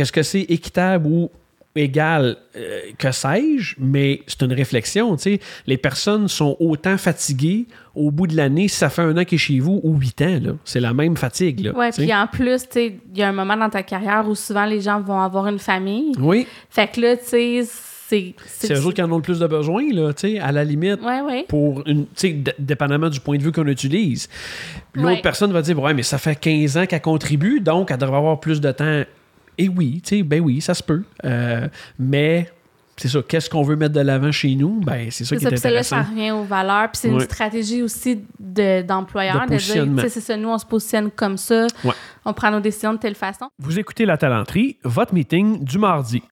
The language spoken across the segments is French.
Est-ce que c'est équitable ou égal, euh, que sais-je, mais c'est une réflexion. Les personnes sont autant fatiguées au bout de l'année si ça fait un an qu'il est chez vous ou huit ans. là. C'est la même fatigue. Sais. puis en plus, il y a un moment dans ta carrière où souvent les gens vont avoir une famille. Oui, Fait que là, tu sais, c'est. c'est eux autres qui en ont le plus de besoin, là, à la limite. Ouais, ouais. pour une, dépendamment du point de vue qu'on utilise. L'autre Ouais. personne va dire, ouais, mais ça fait 15 ans qu'elle contribue, donc elle devrait avoir plus de temps. Et oui, tu sais, ben oui, ça se peut. Euh, mais c'est ça, qu'est-ce qu'on veut mettre de l'avant chez nous? Ben, c'est ça C'est qui ça, est ça, là, ça revient aux valeurs. Puis c'est une stratégie aussi de- d'employeur. De dire, c'est ça, nous, on se positionne comme ça. Ouais. On prend nos décisions de telle façon. Vous écoutez La Talenterie, votre meeting du mardi.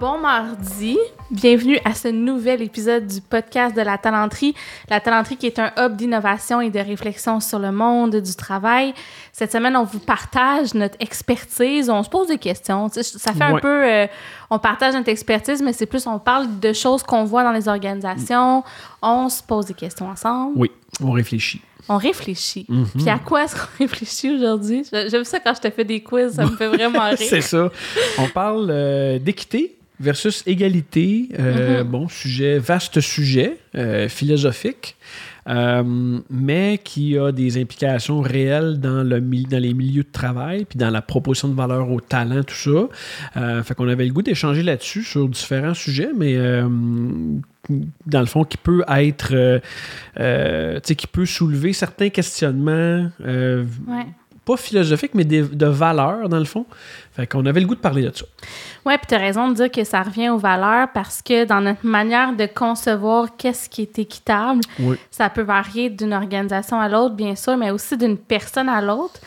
Bon mardi, bienvenue à ce nouvel épisode du podcast de la Talenterie. La Talenterie qui est un hub d'innovation et de réflexion sur le monde du travail. Cette semaine, on vous partage notre expertise, on se pose des questions. Tu sais, Ça fait un peu, euh, on partage notre expertise, mais c'est plus, on parle de choses qu'on voit dans les organisations. On se pose des questions ensemble. Oui, on réfléchit. On réfléchit. Mhm. Puis à quoi est-ce qu'on réfléchit aujourd'hui? J'aime ça quand je te fais des quiz, ça me fait vraiment rire. c'est ça. On parle euh, d'équité versus égalité. Euh, Mhm. Bon, sujet, vaste sujet, euh, philosophique, euh, mais qui a des implications réelles dans, le, dans les milieux de travail, puis dans la proposition de valeur au talent, tout ça. Fait qu'on avait le goût d'échanger là-dessus sur différents sujets, mais dans le fond, qui peut être, euh, euh, tu sais, qui peut soulever certains questionnements. euh, Ouais. Pas philosophiques, mais des- de valeurs, dans le fond. Fait qu'on avait le goût de parler de ça. Oui, puis tu as raison de dire que ça revient aux valeurs parce que dans notre manière de concevoir qu'est-ce qui est équitable, Oui. ça peut varier d'une organisation à l'autre, bien sûr, mais aussi d'une personne à l'autre.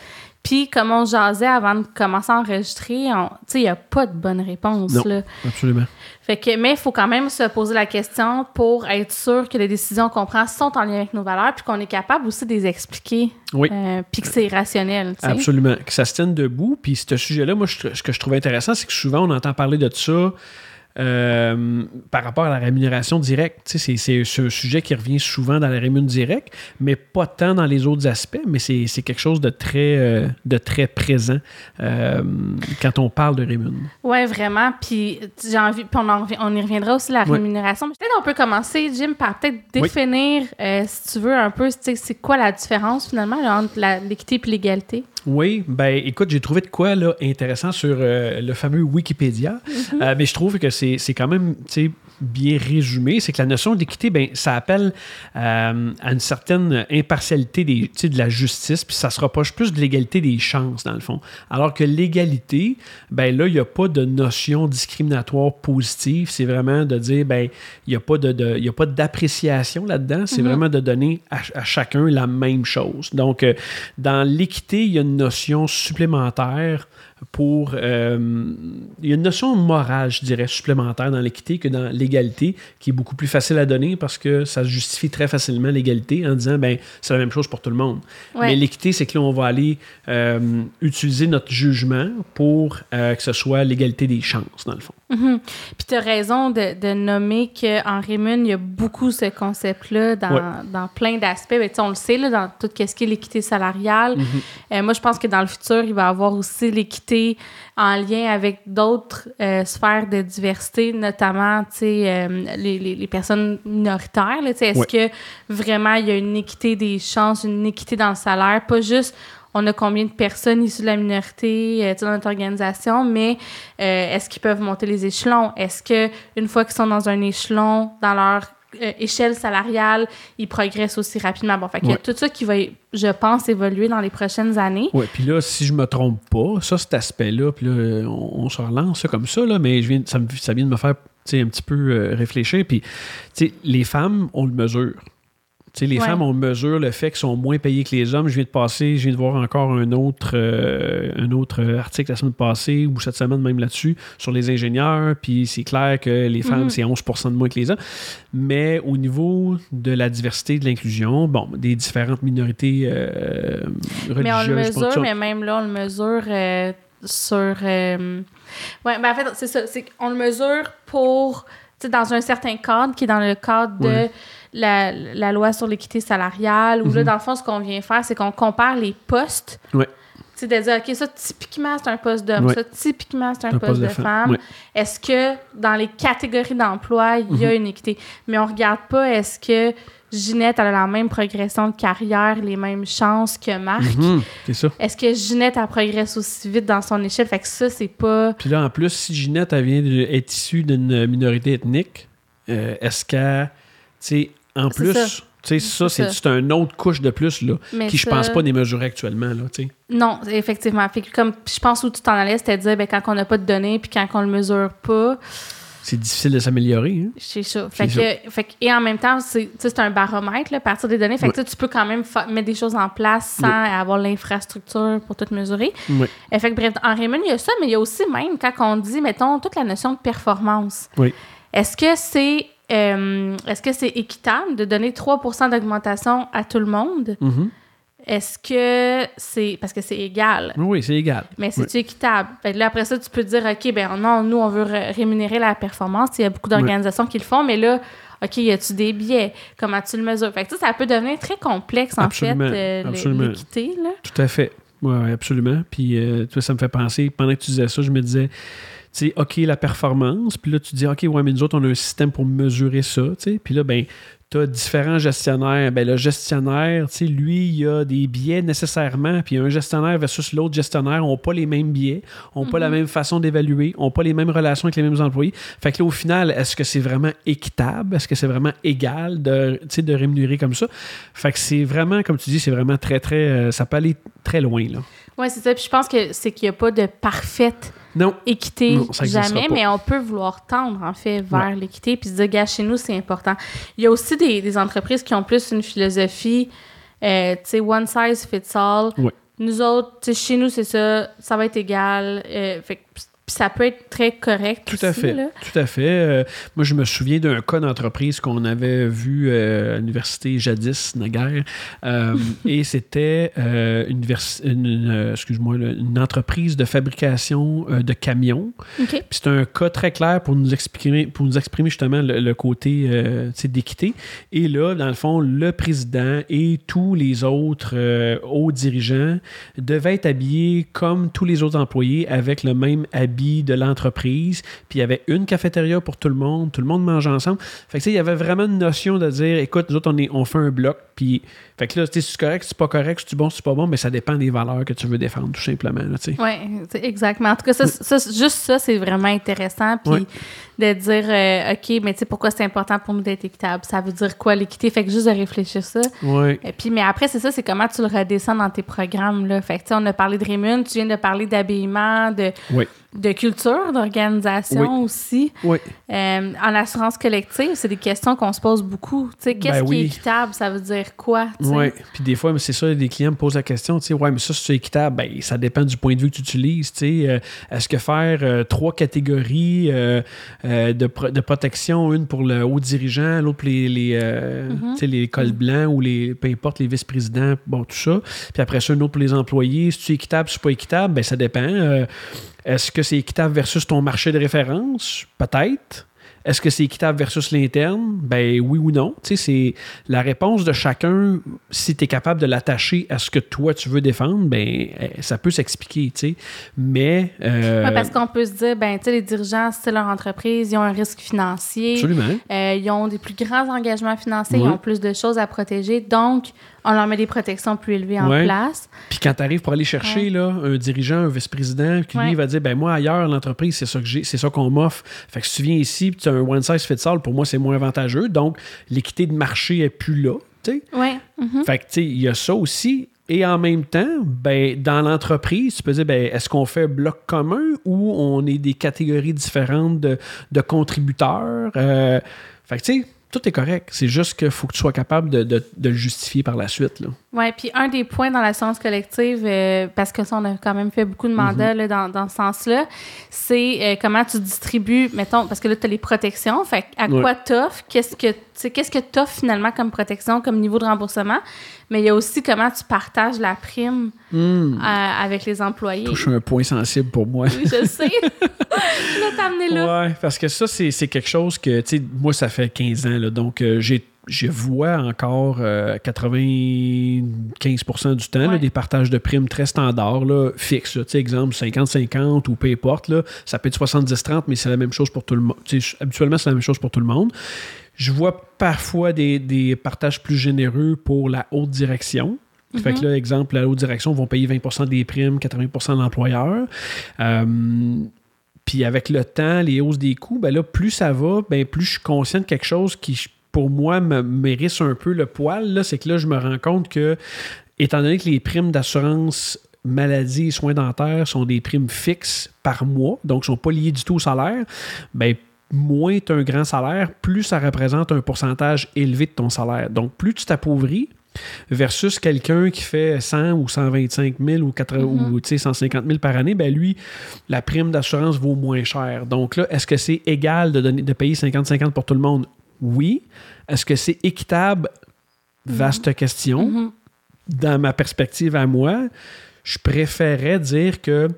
Puis, comme on jasait avant de commencer à enregistrer, on- tu sais, il n'y a pas de bonne réponse. Non. Là. Absolument. Fait que, mais il faut quand même se poser la question pour être sûr que les décisions qu'on prend sont en lien avec nos valeurs, puis qu'on est capable aussi de les expliquer, Oui. euh, puis que c'est rationnel. Absolument. Que ça se tienne debout. Puis ce sujet-là, moi, je- ce que je trouve intéressant, c'est que souvent, on entend parler de ça euh, par rapport à la rémunération directe. C'est c'est un sujet qui revient souvent dans la rémunération directe, mais pas tant dans les autres aspects, mais c'est c'est quelque chose de très, euh, de très présent euh, quand on parle de rémunération. Oui, vraiment. Puis j'ai envie, puis on, en on y reviendra aussi la rémunération. Peut-être on peut commencer, Jim, par peut-être définir, si tu veux, un peu, c'est quoi la différence finalement là, entre la- l'équité et l'égalité? Oui, ben écoute, j'ai trouvé de quoi là, intéressant sur euh, le fameux Wikipédia, Euh, mais je trouve que c'est c'est quand même tu sais, bien résumé. C'est que la notion d'équité, ben, ça appelle euh, à une certaine impartialité des, de la justice, puis ça se rapproche plus de l'égalité des chances, dans le fond. Alors que l'égalité, ben là, il n'y a pas de notion discriminatoire positive. C'est vraiment de dire, ben, il n'y a pas de, y a pas d'appréciation là-dedans. C'est vraiment de donner à, à chacun la même chose. Donc, euh, dans l'équité, il y a une notion supplémentaire pour... euh, il y a une notion morale, je dirais, supplémentaire dans l'équité que dans l'égalité, qui est beaucoup plus facile à donner parce que ça justifie très facilement l'égalité en disant, ben, c'est la même chose pour tout le monde. Ouais. Mais l'équité, c'est que là, on va aller euh, utiliser notre jugement pour euh, que ce soit l'égalité des chances, dans le fond. Mhm. Puis tu as raison de, de nommer qu'en Rémun, il y a beaucoup ce concept-là dans, Ouais. dans plein d'aspects. Ben, tu sais, on le sait, là, dans tout ce qui est l'équité salariale. Mhm. Euh, moi, je pense que dans le futur, il va y avoir aussi l'équité en lien avec d'autres euh, sphères de diversité, notamment euh, les, les- les personnes minoritaires. Est-ce Ouais. que vraiment il y a une équité des chances, une équité dans le salaire? Pas juste on a combien de personnes issues de la minorité euh, dans notre organisation, mais euh, est-ce qu'ils peuvent monter les échelons? Est-ce que une fois qu'ils sont dans un échelon, dans leur euh, échelle salariale, ils progressent aussi rapidement? Bon, fait Ouais. tout ça qui va, je pense, évoluer dans les prochaines années. Oui, puis là, si je me trompe pas, ça, cet aspect-là, puis là, on, on se relance ça comme ça, là, mais je viens, ça, me- ça vient de me faire un petit peu réfléchir. Puis, les femmes, on le mesure. Les Ouais. femmes, on mesure le fait qu'elles sont moins payées que les hommes. Je viens de passer, je viens de voir encore un autre, euh, un autre article la semaine passée, ou cette semaine même là-dessus, sur les ingénieurs. Puis c'est clair que les femmes, Mhm. c'est 11% de moins que les hommes. Mais au niveau de la diversité de l'inclusion, bon, des différentes minorités euh, religieuses. Mais on le mesure, mais même là, on le mesure euh, sur. Ouais, ben en fait, c'est ça. Qu'on le mesure pour. Dans un certain cadre qui est dans le cadre de. La, la loi sur l'équité salariale, où là, Mhm. dans le fond, ce qu'on vient faire, c'est qu'on compare les postes. Ouais. Tu sais, de dire, OK, ça, typiquement, c'est un poste d'homme. Ouais. Ça, typiquement, c'est un, poste, de, femme. Ouais. Est-ce que dans les catégories d'emploi, il y a Mhm. une équité? Mais on regarde pas, est-ce que Ginette elle a la même progression de carrière, les mêmes chances que Marc? Mhm, c'est ça. Est-ce que Ginette, elle progresse aussi vite dans son échelle? Fait que ça, c'est pas... Puis là, en plus, si Ginette, elle vient de, est issue d'une minorité ethnique, euh, est-ce qu'elle, tu sais, en plus, ça. tu sais, ça, C'est une autre couche de plus, là, Mais qui, je pense pas, n'est mesurée actuellement, là, tu sais. Non, effectivement. Fait que comme je pense où tu t'en allais, c'était de dire ben, quand on n'a pas de données puis quand on le mesure pas, C'est difficile de s'améliorer, hein. c'est ça. Fait que, fait que- et en même temps, c'est un baromètre là, à partir des données. Fait que tu peux quand même mettre des choses en place sans avoir l'infrastructure pour tout mesurer. Oui. Et fait que bref, en Raymond, il y a ça, mais il y a aussi même quand on dit, mettons, toute la notion de performance. Oui. Est-ce que c'est euh, est-ce que c'est équitable de donner 3% d'augmentation à tout le monde? Mhm. Est-ce que c'est. Parce que c'est égal. Oui, c'est égal. Mais c'est-tu équitable? Fait que là, après ça, tu peux te dire, OK, ben non, nous, on veut ré- rémunérer la performance. Il y a beaucoup d'organisations qui le font, mais là, OK, y a-tu des biais? Comment tu le mesures? Fait que ça, ça peut devenir très complexe, en Absolument, fait, euh, l'équité. Tout à fait. Oui, absolument. Puis, euh, tu vois, ça me fait penser, pendant que tu disais ça, je me disais, tu sais, OK, la performance. Puis là, tu dis, OK, ouais, mais nous autres, on a un système pour mesurer ça, tu sais. Puis là, ben, tu as différents gestionnaires. Ben, le gestionnaire, lui, il a des biais nécessairement. Puis un gestionnaire versus l'autre gestionnaire n'ont pas les mêmes biais, n'ont pas la même façon d'évaluer, n'ont pas les mêmes relations avec les mêmes employés. Fait que là, au final, est-ce que c'est vraiment équitable? Est-ce que c'est vraiment égal de, de rémunérer comme ça? Fait que c'est vraiment, comme tu dis, c'est vraiment très, très. euh, ça peut aller très loin, là. Oui, c'est ça. Puis je pense que c'est qu'il n'y a pas de parfaite Non. équité Non, ça existera jamais, mais on peut vouloir tendre, en fait, vers l'équité puis se dire, gars, chez nous, c'est important. Il y a aussi des, des entreprises qui ont plus une philosophie, euh, tu sais, one size fits all. Ouais. Nous autres, tu sais, chez nous, c'est ça, ça va être égal. Euh, fait que- puis ça peut être très correct. Tout à fait. là. Tout à fait. Euh, moi, je me souviens d'un cas d'entreprise qu'on avait vu euh, à l'université jadis, naguère. Euh, et c'était une, une- excuse-moi, une entreprise de fabrication de camions. OK. Puis c'est un cas très clair pour nous exprimer, pour nous exprimer justement le, le côté d'équité. Et là, dans le fond, le président et tous les autres hauts dirigeants devaient être habillés comme tous les autres employés avec le même habit de l'entreprise. Puis il y avait une cafétéria pour tout le monde, tout le monde mange ensemble. Fait que il y avait vraiment une notion de dire, écoute, nous autres, on, est, on fait un bloc. Puis, fait que là, tu sais, c'est correct, c'est pas correct, c'est bon, c'est pas bon, mais ça dépend des valeurs que tu veux défendre, tout simplement. Oui, exactement. En tout cas, ça, ça, juste ça, c'est vraiment intéressant. Puis Ouais. de dire, euh, OK, mais tu sais, pourquoi c'est important pour nous d'être équitable? Ça veut dire quoi l'équité? Fait que juste de réfléchir ça. Et puis, mais après, c'est ça, c'est comment tu le redescends dans tes programmes. Là. Fait que, tu sais, on a parlé de Raymond, tu viens de parler d'habillement, de, Oui. de culture, d'organisation aussi. Oui. Euh, en assurance collective, c'est des questions qu'on se pose beaucoup. Tu sais, qu'est-ce Ben qui est oui. équitable? Ça veut dire quoi? Oui, puis des fois, c'est ça, des clients me posent la question, tu sais, ouais, mais ça, c'est équitable, ben, ça dépend du point de vue que tu utilises, tu sais. Euh, Est-ce que faire euh, trois catégories euh, de, pro- de protection, une pour le haut dirigeant, l'autre pour les, les, sais, les cols blancs ou les, peu importe, les vice-présidents, bon, tout ça. Puis après ça, une autre pour les employés. Si tu es équitable, si c'est pas équitable, ben, ça dépend. Est-ce que c'est équitable versus ton marché de référence? Peut-être. Est-ce que c'est équitable versus l'interne? Ben oui ou non. Tu sais, c'est la réponse de chacun, si tu es capable de l'attacher à ce que toi tu veux défendre, ben eh, ça peut s'expliquer, tu sais. Mais euh, Ouais, parce qu'on peut se dire, ben, tu sais, les dirigeants, c'est leur entreprise, ils ont un risque financier. absolument. Euh, ils ont des plus grands engagements financiers, ils ont plus de choses à protéger. Donc, on leur met des protections plus élevées en place. Puis quand tu arrives pour aller chercher Ouais. là, un dirigeant, un vice-président, qui lui va dire ben moi ailleurs l'entreprise c'est ça que j'ai, c'est ça qu'on m'offre. Fait que si tu viens ici, puis tu as un one size fits all, pour moi c'est moins avantageux. Donc l'équité de marché est plus là, tu sais. Oui. Mhm. Fait que, tu sais, il y a ça aussi. Et en même temps, ben, dans l'entreprise, tu peux dire, ben, est-ce qu'on fait bloc commun ou on est des catégories différentes de, de contributeurs? Euh, fait que, tu sais, tout est correct. C'est juste qu'il faut que tu sois capable de, de- de le justifier par la suite. Là. Oui, puis un des points dans l'assurance collective, euh, parce que ça, on a quand même fait beaucoup de mandats là, dans, dans ce sens-là, c'est euh, comment tu distribues, mettons, parce que là, tu as les protections, fait à Ouais. quoi t'offres, qu'est-ce que tu qu'est-ce que t'offres finalement comme protection, comme niveau de remboursement, mais il y a aussi comment tu partages la prime euh, avec les employés. Touche un point sensible pour moi. Oui, je sais. t'as amené là. Ouais, parce que ça, c'est c'est quelque chose que, tu sais, moi, ça fait 15 ans, là, donc j'ai je vois encore 95% du temps des partages de primes très standards, là, fixes. exemple 50-50 ou peu importe. Là, ça peut être 70-30, mais c'est la même chose pour tout le monde. Habituellement, c'est la même chose pour tout le monde. Je vois parfois des, partages plus généreux pour la haute direction. Fait que mm-hmm. là, exemple, la haute direction vont payer 20% des primes, 80% de l'employeur. Euh, puis avec le temps, les hausses des coûts, ben là, plus ça va, ben plus je suis conscient de quelque chose qui, pour moi, me mérite un peu le poil. C'est que là, je me rends compte que, étant donné que les primes d'assurance maladie et soins dentaires sont des primes fixes par mois, donc ne sont pas liées du tout au salaire, ben moins tu as un grand salaire, plus ça représente un pourcentage élevé de ton salaire. Donc, plus tu t'appauvris, versus quelqu'un qui fait 100 ou 125 000 ou, 150 000 par année, ben lui, la prime d'assurance vaut moins cher. Donc là, est-ce que c'est égal de, donner, de payer 50-50 pour tout le monde? Oui. Est-ce que c'est équitable? Vaste mm-hmm. question. Mm-hmm. Dans ma perspective à moi, je préférais dire que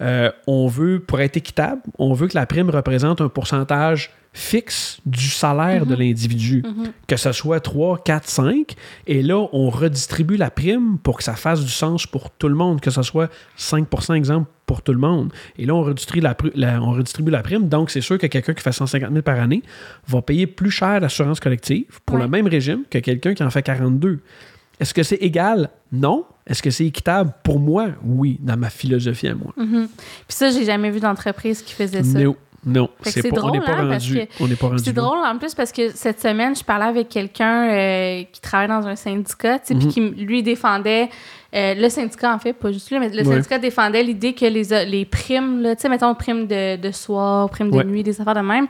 euh, on veut, pour être équitable, on veut que la prime représente un pourcentage fixe du salaire de mhm. l'individu, mhm. que ce soit 3, 4, 5, et là, on redistribue la prime pour que ça fasse du sens pour tout le monde, que ce soit 5% exemple pour tout le monde. Et là, on redistribue la, on redistribue la prime, donc c'est sûr que quelqu'un qui fait 150 000 par année va payer plus cher l'assurance collective pour le même régime que quelqu'un qui en fait 42. Est-ce que c'est égal? Non. Est-ce que c'est équitable? Pour moi, oui, dans ma philosophie à moi. Mhm. Puis ça, j'ai jamais vu d'entreprise qui faisait ça. Non, c'est drôle, on n'est pas, rendu. C'est drôle en plus parce que cette semaine, je parlais avec quelqu'un euh, qui travaille dans un syndicat, puis mhm. qui lui défendait euh, le syndicat, en fait, pas juste lui, mais le syndicat défendait l'idée que les, les primes, tu sais, mettons, primes de, de soir, primes de nuit, des affaires de même,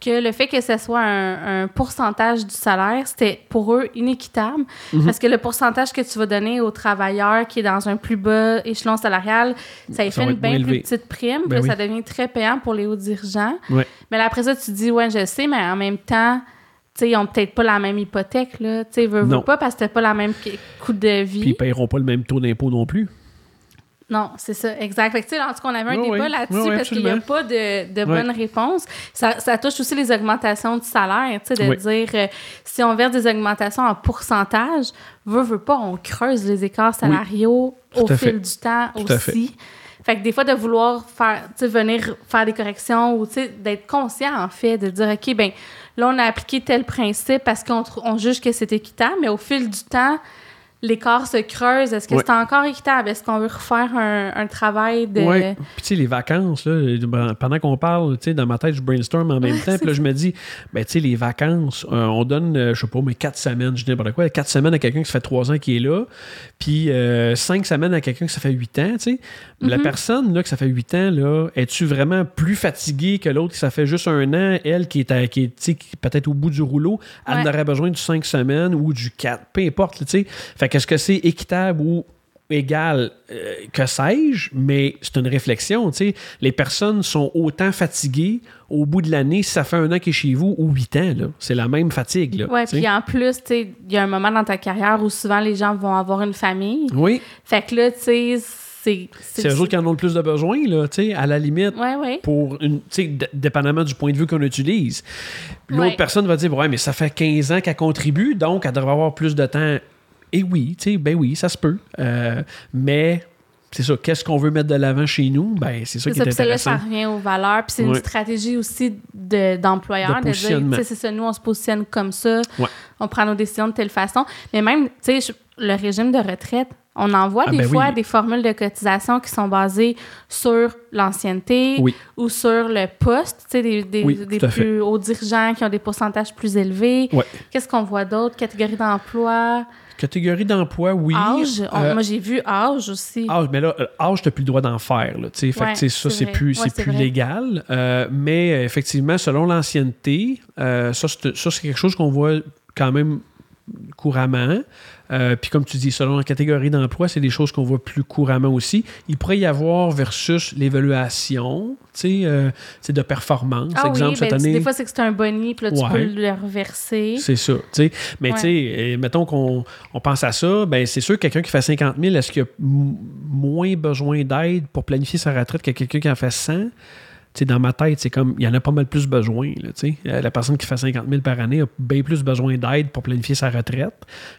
que le fait que ce soit un, pourcentage du salaire, c'était pour eux inéquitable. Mhm. Parce que le pourcentage que tu vas donner au travailleur qui est dans un plus bas échelon salarial, ça lui fait une bien plus petite prime, ben ça devient très payant pour les hauts dirigeants. Mais après ça, tu dis, ouais, je sais, mais en même temps, ils n'ont peut-être pas la même hypothèque, là. Tu sais, veux, pas parce que t'as pas la même coût de vie. Puis ils paieront pas le même taux d'impôt non plus. Non, c'est ça, exact. Fait que, en tout cas, on avait un débat là-dessus parce qu'il n'y a pas de, de bonne réponse. Ça, ça, touche aussi les augmentations du salaire, tu sais, de dire euh, si on verse des augmentations en pourcentage, veut, veut pas, on creuse les écarts salariaux au fil du temps aussi. Fait que des fois, de vouloir faire, venir faire des corrections ou d'être conscient, en fait, de dire, OK, ben là, on a appliqué tel principe parce qu'on juge que c'est équitable, mais au fil du temps, l'écart se creuse. Est-ce que c'est encore équitable? Est-ce qu'on veut refaire un, travail de. Oui. Puis, tu sais, les vacances, là, pendant qu'on parle, tu sais, dans ma tête, je brainstorm en même temps. Puis là, je me dis, ben, tu sais, les vacances, euh, on donne, euh, je sais pas, mais quatre semaines, je dis n'importe quoi, quatre semaines à quelqu'un qui fait trois ans qui est là, puis euh, cinq semaines à quelqu'un qui ça fait huit ans, tu sais. La mm-hmm. personne, là, que ça fait huit ans, là, es-tu vraiment plus fatiguée que l'autre qui ça fait juste un an, elle qui est, qui est peut-être au bout du rouleau, elle aurait besoin du cinq semaines ou du quatre, peu importe, tu sais. Fait qu'est-ce que c'est équitable ou égal, euh, que sais-je, mais c'est une réflexion. sais Les personnes sont autant fatiguées au bout de l'année si ça fait un an qu'il est chez vous ou huit ans. C'est la même fatigue. Oui, puis en plus, il y a un moment dans ta carrière où souvent les gens vont avoir une famille. Oui. Fait que là, tu sais, c'est. C'est eux autres qui en ont le plus de besoin, là, à la limite. Oui, oui. Pour une. Dépendamment du point de vue qu'on utilise. L'autre personne va dire Ouais, mais ça fait 15 ans qu'elle contribue, donc elle devrait avoir plus de temps et oui, tu sais, ben oui, ça se peut. Euh, mais c'est ça, qu'est-ce qu'on veut mettre de l'avant chez nous? Ben, c'est ça qui est, intéressant. Là, ça revient aux valeurs. Puis c'est une stratégie aussi d'employeur. De, de, c'est ça, nous, on se positionne comme ça. On prend nos décisions de telle façon. Mais même, tu sais, le régime de retraite, on envoie ah, des ben fois des formules de cotisation qui sont basées sur l'ancienneté ou sur le poste, tu sais, des, des, plus hauts dirigeants qui ont des pourcentages plus élevés. Qu'est-ce qu'on voit d'autres? Catégories d'emploi? Catégorie d'emploi, oui. Âge, euh, moi j'ai vu âge aussi. Âge, mais là, euh, âge, tu n'as plus le droit d'en faire. Là, fait que, ça, c'est plus, plus légal. Euh, mais effectivement, selon l'ancienneté, ça, c'est quelque chose qu'on voit quand même couramment. Euh, puis comme tu dis, selon la catégorie d'emploi, c'est des choses qu'on voit plus couramment aussi. Il pourrait y avoir versus l'évaluation, tu sais, euh, de performance. Ah Exemple, cette ben, année... Des fois, c'est que c'est un boni, puis là, tu peux le reverser. C'est ça, tu sais. Mais tu sais, mettons qu'on on pense à ça, ben c'est sûr que quelqu'un qui fait 50 000, est-ce qu'il a moins besoin d'aide pour planifier sa retraite que quelqu'un qui en fait 100? Sais, dans ma tête, c'est comme, il y en a pas mal plus besoin. Là. Euh, la personne qui fait 50 000 par année a bien plus besoin d'aide pour planifier sa retraite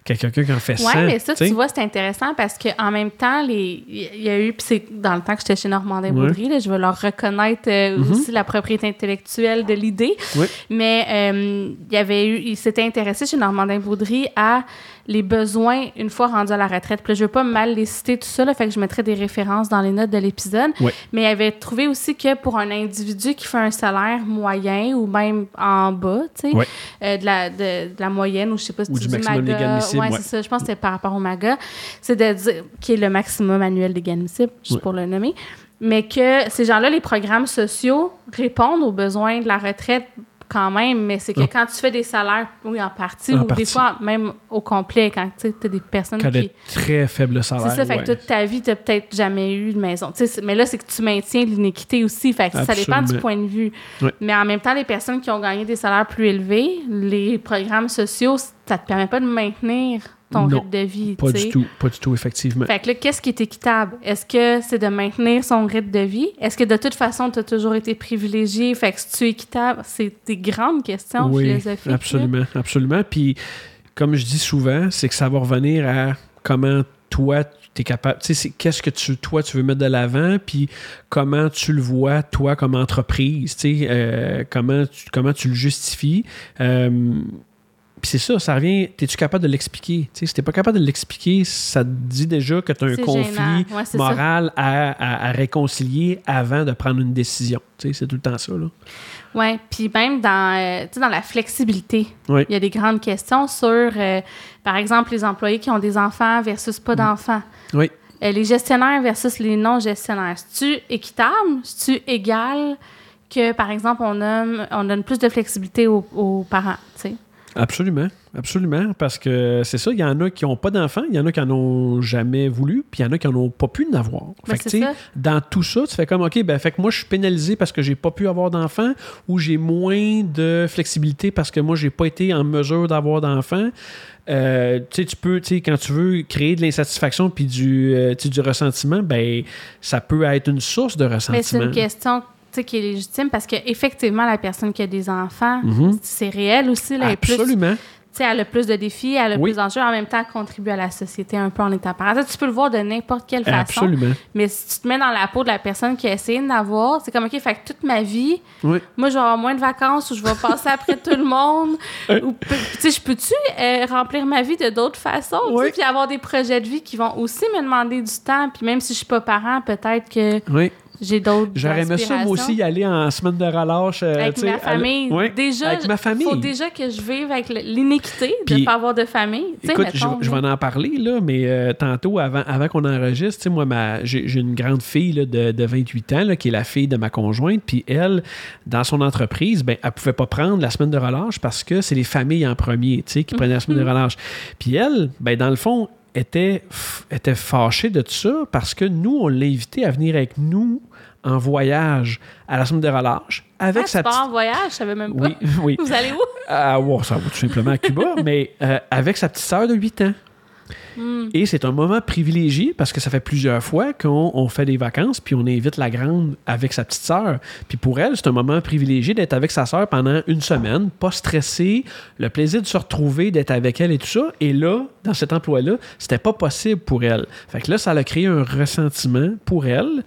que quelqu'un qui en fait 100. Oui, mais ça, tu sais. tu vois, c'est intéressant parce qu'en même temps, les... il y a eu, puis c'est dans le temps que j'étais chez Normandin Baudry, là, je vais leur reconnaître euh, Mhm. aussi la propriété intellectuelle de l'idée. Oui. Mais euh, il y avait eu, il s'était intéressé chez Normandin Baudry à les besoins une fois rendus à la retraite. Puis là, je veux pas mal les citer tout ça, là, fait que je mettrai des références dans les notes de l'épisode. Oui. Mais il avait trouvé aussi que pour un individu qui fait un salaire moyen ou même en bas, tu sais, euh, de, la, de, de la moyenne ou je sais pas si Ou tu du maximum MAGA. légal Ouais, ouais. c'est ça. Je pense que c'était par rapport au MAGA. C'est de dire, qui est le maximum annuel légal admissible, juste pour le nommer. Mais que ces gens-là, les programmes sociaux répondent aux besoins de la retraite quand même, mais c'est que Ah. quand tu fais des salaires, oui, en partie, En ou partie. des fois même au complet, quand tu as des personnes Quand qui... de très faible salaire. C'est ça, fait ouais. que toute ta vie, tu peut-être jamais eu de maison. Mais là, c'est que tu maintiens l'iniquité aussi. Fait que ça dépend du point de vue. Ouais. Mais en même temps, les personnes qui ont gagné des salaires plus élevés, les programmes sociaux, ça te permet pas de maintenir ton Non, rythme de vie. Pas du tout, pas du tout, effectivement. Fait que là, qu'est-ce qui est équitable? Est-ce que c'est de maintenir son rythme de vie? Est-ce que de toute façon, tu as toujours été privilégié? Fait que si tu es équitable, c'est des grandes questions oui, philosophiques. là. absolument, absolument. Puis, comme je dis souvent, c'est que ça va revenir à comment toi, tu es capable. Tu sais, qu'est-ce que tu, toi, tu veux mettre de l'avant, puis comment tu le vois, toi, comme entreprise, tu sais, euh, comment, tu, comment tu le justifies. Euh, puis c'est ça, ça revient. Es-tu capable de l'expliquer? Si t'es pas capable de l'expliquer, ça te dit déjà que tu as un conflit. Ouais, moral à, à- à réconcilier avant de prendre une décision. C'est tout le temps ça, là. Oui, puis même dans, euh, dans la flexibilité, il y a des grandes questions sur, euh, par exemple, les employés qui ont des enfants versus Mm. pas d'enfants. Oui. Euh, les gestionnaires versus les non-gestionnaires. C'est-tu équitable? C'est-tu égal que, par exemple, on, nomme, on donne plus de flexibilité aux, aux parents? tu sais? Absolument, absolument, parce que c'est ça, il y en a qui n'ont pas d'enfants, il y en a qui en ont jamais voulu, puis il y en a qui n'en ont pas pu en avoir. Ben, fait que, ça. dans tout ça, tu fais comme, OK, ben, fait que moi, je suis pénalisé parce que j'ai pas pu avoir d'enfants ou j'ai moins de flexibilité parce que moi, j'ai pas été en mesure d'avoir d'enfants. Euh, tu sais, tu peux, tu sais, quand tu veux créer de l'insatisfaction puis du, euh, du ressentiment, ben, ça peut être une source de Mais c'est ressentiment. une question qui est légitime parce qu'effectivement, la personne qui a des enfants, Mhm. c'est réel aussi. Là, plus- Absolument. Sais, elle a plus de défis, elle a Oui. plus d'enjeux, en même temps, elle contribue à la société un peu en étant parent. Tu peux le voir de n'importe quelle façon. Absolument. Mais si tu te mets dans la peau de la personne qui a essayé d'en avoir, c'est comme, OK, fait que toute ma vie, Oui. moi, je vais avoir moins de vacances ou je vais passer après tout le monde. ou, pe- tu sais, je peux-tu euh, remplir ma vie de d'autres façons? Oui. Puis avoir des projets de vie qui vont aussi me demander du temps. Puis même si je suis pas parent, peut-être que Oui. J'ai d'autres J'aurais aimé ça, moi aussi, y aller en semaine de relâche. euh, Avec ma famille. ouais, déjà, avec ma famille. faut déjà que je vive avec l'iniquité de ne pas avoir de famille. Écoute, mettons, je, je vais en parler, là, mais euh, tantôt, avant, avant qu'on enregistre, moi, ma- j'ai une grande fille là, de, de 28 ans, là, qui est la fille de ma conjointe, puis elle, dans son entreprise, ben, elle pouvait pas prendre la semaine de relâche parce que c'est les familles en premier, qui prenaient la semaine Mhm. de relâche. Puis elle, ben, dans le fond, était, était fâchée de tout ça parce que nous, on l'a invitée à venir avec nous en voyage à la semaine de relâche avec Ah, sa petite... en voyage, je savais même pas. Oui, oui. Vous allez où? Ah, ouais, ça va tout simplement à Cuba, mais euh, avec sa petite sœur de 8 ans. Hmm. Et c'est un moment privilégié parce que ça fait plusieurs fois qu'on on fait des vacances puis on invite la grande avec sa petite sœur. Puis pour elle, c'est un moment privilégié d'être avec sa sœur pendant une semaine, pas stressé, le plaisir de se retrouver, d'être avec elle et tout ça. Et là, dans cet emploi-là, c'était pas possible pour elle. Fait que là, ça a créé un ressentiment pour elle.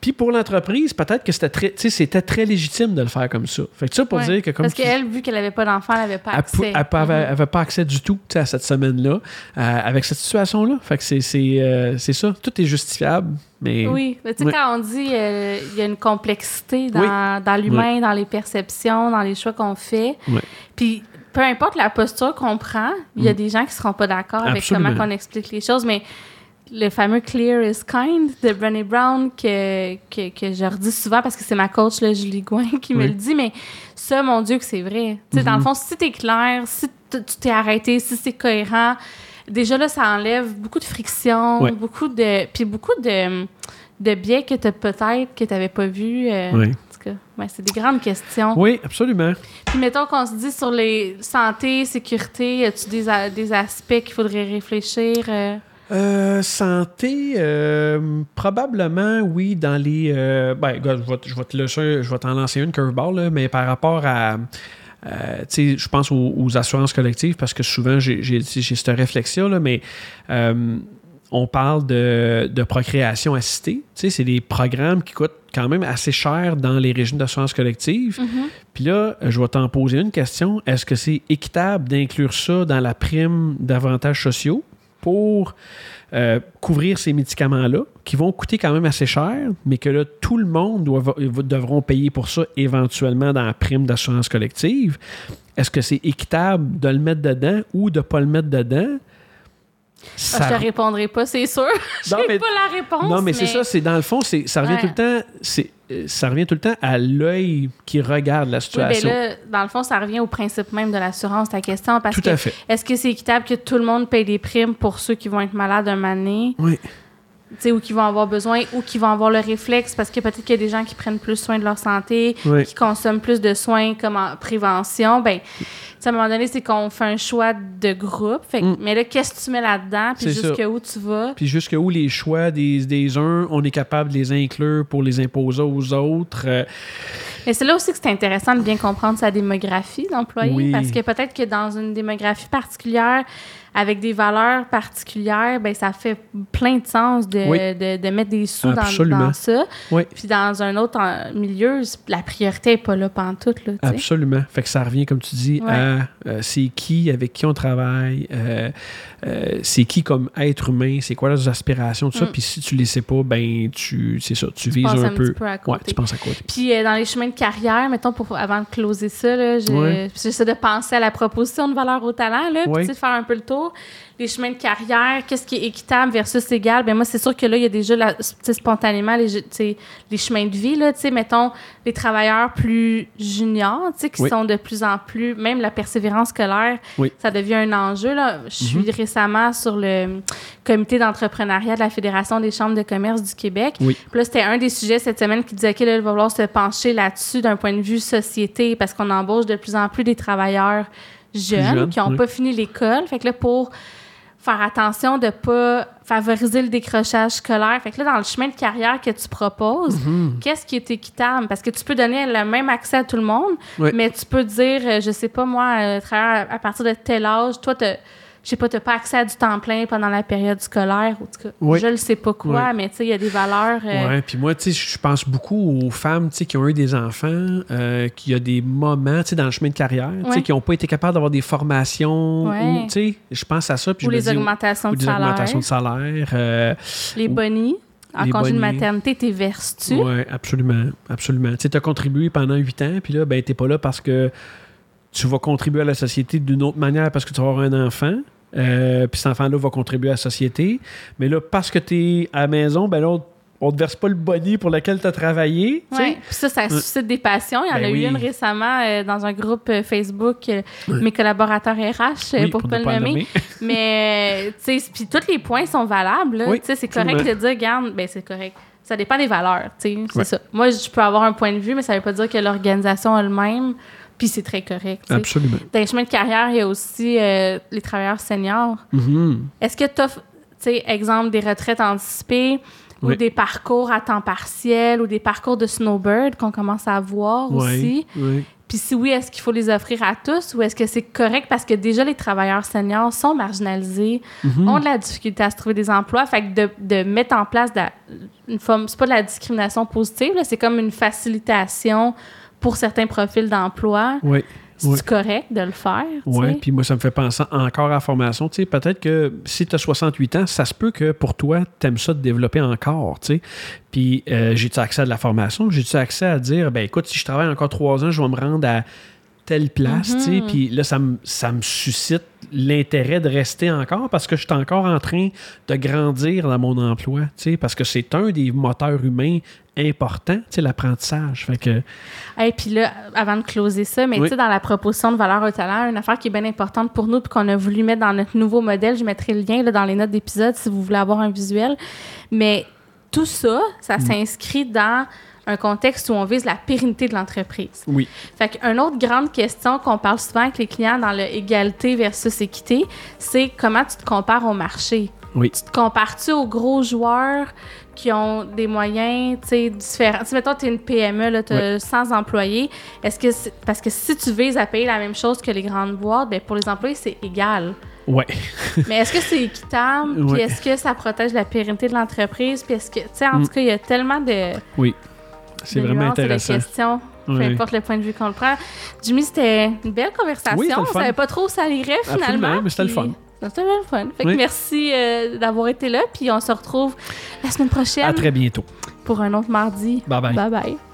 Puis pour l'entreprise, peut-être que c'était très, c'était très légitime de le faire comme ça. Fait que ça pour Ouais. dire que comme Parce qu'elle, vu qu'elle avait pas d'enfant, elle avait pas elle accès. n'avait Mhm. pas accès du tout à cette semaine-là, euh, avec cette situation-là. Fait que c'est c'est, euh, c'est ça. Tout est justifiable. Mais Oui, mais tu sais, Oui. quand on dit euh, il y a une complexité dans, dans l'humain, dans les perceptions, dans les choix qu'on fait. Ouais. Puis peu importe la posture qu'on prend, il y a des gens qui seront pas d'accord avec Mm. Comment on explique les choses, mais le fameux Clear is Kind de Brené Brown que, que, que je redis souvent parce que c'est ma coach, là, Julie Gouin, qui me le dit, mais ça, mon Dieu, que c'est vrai. Tu sais, Dans le Mhm. fond, si t'es clair, si tu t'es arrêté, si c'est cohérent, déjà là, ça enlève beaucoup de friction, beaucoup de. Puis beaucoup de, de biais que t'as peut-être que t'avais pas vu. euh, Oui. En tout cas, ouais, c'est des grandes questions. Oui, absolument. Puis mettons qu'on se dit sur les santé, sécurité, y a-tu des, des aspects qu'il faudrait réfléchir? euh? Euh, santé, euh, probablement, oui, dans les. euh, ben, je vais, te- je vais te laisser- je vais t'en lancer une curveball, là, mais par rapport à. euh, tu sais, je pense aux, aux assurances collectives parce que souvent j'ai cette réflexion, là, mais euh, on parle de, de procréation assistée. Tu sais, c'est des programmes qui coûtent quand même assez cher dans les régimes d'assurance collective. Puis là, je vais t'en poser une question. Est-ce que c'est équitable d'inclure ça dans la prime d'avantages sociaux? Pour euh, couvrir ces médicaments-là, qui vont coûter quand même assez cher, mais que là, tout le monde devront payer pour ça éventuellement dans la prime d'assurance collective? Est-ce que c'est équitable de le mettre dedans ou de ne pas le mettre dedans? Ah, Je te répondrai pas, c'est sûr. Je n'ai pas la réponse. Non, mais, c'est ça, c'est dans le fond, c'est, ça revient Ouais. tout le temps, c'est, euh, ça revient tout le temps à l'œil qui regarde la Oui, ben situation. là, dans le fond, ça revient au principe même de l'assurance, ta question. Parce tout que à fait. est-ce que c'est équitable que tout le monde paye des primes pour ceux qui vont être malades un donné, Oui. tu sais, ou qui vont avoir besoin, ou qui vont avoir le réflexe, parce que peut-être qu'il y a des gens qui prennent plus soin de leur santé, Oui. qui consomment plus de soins comme en prévention. Ben, à un moment donné, c'est qu'on fait un choix de groupe. Fait que- Mm. Mais là, qu'est-ce que tu mets là-dedans, puis jusqu'où tu vas? Puis jusqu'où les choix des, des uns, on est capable de les inclure pour les imposer aux autres. Euh, Mais c'est là aussi que c'est intéressant de bien comprendre sa démographie d'employés, Oui. parce que peut-être que dans une démographie particulière, avec des valeurs particulières, ben ça fait plein de sens de, Oui. de, de mettre des sous dans, ça. Oui. Puis dans un autre milieu, la priorité n'est pas là pantoute, là. Absolument. Fait que ça revient, comme tu dis, à euh, c'est qui, avec qui on travaille, euh, euh, c'est qui comme être humain, c'est quoi leurs aspirations, tout ça. Mm. Puis si tu les sais pas, ben tu, c'est ça, tu vises penses un, un peu. petit peu à ouais, tu penses à côté. Puis euh, dans les chemins de carrière, mettons, pour, avant de closer ça, Ouais. j'essaie de penser à la proposition de valeur au talent, là, puis tu de faire un peu le tour. Les chemins de carrière, qu'est-ce qui est équitable versus égal? Ben moi, c'est sûr que là, il y a déjà, la, tu sais, spontanément, les, tu sais, les chemins de vie, là, tu sais, mettons, les travailleurs plus juniors, tu sais, qui Oui. sont de plus en plus, même la persévérance scolaire, Oui. ça devient un enjeu, là. Je suis récemment sur le comité d'entrepreneuriat de la Fédération des chambres de commerce du Québec. Oui. Puis là, c'était un des sujets cette semaine qui disait qu'il va falloir se pencher là-dessus d'un point de vue société parce qu'on embauche de plus en plus des travailleurs jeunes, qui n'ont pas fini l'école. Fait que là, pour faire attention de ne pas favoriser le décrochage scolaire. Fait que là, dans le chemin de carrière que tu proposes, Mhm. qu'est-ce qui est équitable? Parce que tu peux donner le même accès à tout le monde, Oui. mais tu peux dire, euh, je sais pas moi, euh, à, à partir de tel âge, toi, t'as- je sais pas, t'as pas accès à du temps plein pendant la période scolaire, en tout cas, Oui. je le sais pas quoi, Oui. mais tu sais, il y a des valeurs... euh, Ouais, puis moi, tu sais, je pense beaucoup aux femmes, tu sais, qui ont eu des enfants, euh, qui a des moments, tu sais, dans le chemin de carrière, tu sais, Ouais. qui n'ont pas été capables d'avoir des formations, Ouais. ou, tu sais, je pense à ça, puis ou les dis, augmentations ou de des salaire, augmentations de salaire. euh, les bonnies. En congé de maternité, t'es verses-tu? Oui, absolument, absolument. Tu as contribué pendant huit ans, puis là, ben, t'es pas là parce que tu vas contribuer à la société d'une autre manière parce que tu vas avoir un enfant. Euh, puis cet enfant-là va contribuer à la société. Mais là, parce que tu es à la maison, ben là, on, te verse pas le boni pour lequel tu as travaillé. Puis ça, ça suscite des passions. Il y en Ben a oui. eu une récemment euh, dans un groupe euh, Facebook, euh, mes collaborateurs RH, Oui, pour pour pas ne le pas le nommer. nommer. Mais, tu sais, puis tous les points sont valables. Oui, Tu sais, c'est correct de dire, regarde, ben c'est correct. Ça dépend des valeurs, tu sais, c'est ça. Moi, je peux avoir un point de vue, mais ça veut pas dire que l'organisation elle-même, puis c'est très correct. Absolument. Dans les chemins de carrière, il y a aussi euh, les travailleurs seniors. Mhm. Est-ce que tu sais, exemple, des retraites anticipées ou Oui. des parcours à temps partiel ou des parcours de snowbird qu'on commence à voir aussi? ouais. Puis si oui, est-ce qu'il faut les offrir à tous ou est-ce que c'est correct? Parce que déjà les travailleurs seniors sont marginalisés, Mhm. ont de la difficulté à se trouver des emplois, fait que de, de mettre en place de la- une forme, c'est pas de la discrimination positive, c'est comme une facilitation pour certains profils d'emploi. C'est Ouais. correct de le faire. Oui, puis moi, ça me fait penser encore à la formation. Tu sais, peut-être que si tu as 68 ans, ça se peut que pour toi, tu aimes ça de développer encore, tu sais. Puis, euh, j'ai-tu accès à de la formation? J'ai-tu accès à dire, ben écoute, si je travaille encore trois ans, je vais me rendre à telle place, tu sais. Mhm. Puis là, ça me, ça me suscite l'intérêt de rester encore parce que je suis encore en train de grandir dans mon emploi, tu sais, parce que c'est un des moteurs humains importants, tu sais, l'apprentissage. Fait que, Et puis là, avant de closer ça, mais Oui. tu sais, dans la proposition de valeur au talent, une affaire qui est bien importante pour nous puis qu'on a voulu mettre dans notre nouveau modèle, je mettrai le lien là, dans les notes d'épisode si vous voulez avoir un visuel. Mais tout ça, ça Mm. s'inscrit dans un contexte où on vise la pérennité de l'entreprise. oui. Fait qu'une autre grande question qu'on parle souvent avec les clients dans l'égalité versus équité, c'est comment tu te compares au marché? Oui. Tu te compares-tu aux gros joueurs qui ont des moyens, tu sais, différents? Tu sais, mettons, tu es une PME, là, tu as 100 employés. Est-ce que Parce que si tu vises à payer la même chose que les grandes boîtes, ben pour les employés, c'est égal. Ouais. Mais est-ce que c'est équitable? Puis est-ce que ça protège la pérennité de l'entreprise? Puis est-ce que, tu sais, en Mm. tout cas, il y a tellement de, Oui. C'est vraiment de intéressant. questions, peu importe le point de vue qu'on le prend. Jimmy, c'était une belle conversation. Oui, On savait pas trop où ça irait finalement. Absolument, mais c'était le fun. C'était le fun. Fait que Oui. merci euh, d'avoir été là. Puis on se retrouve la semaine prochaine À très bientôt. pour un autre mardi. Bye bye. Bye bye.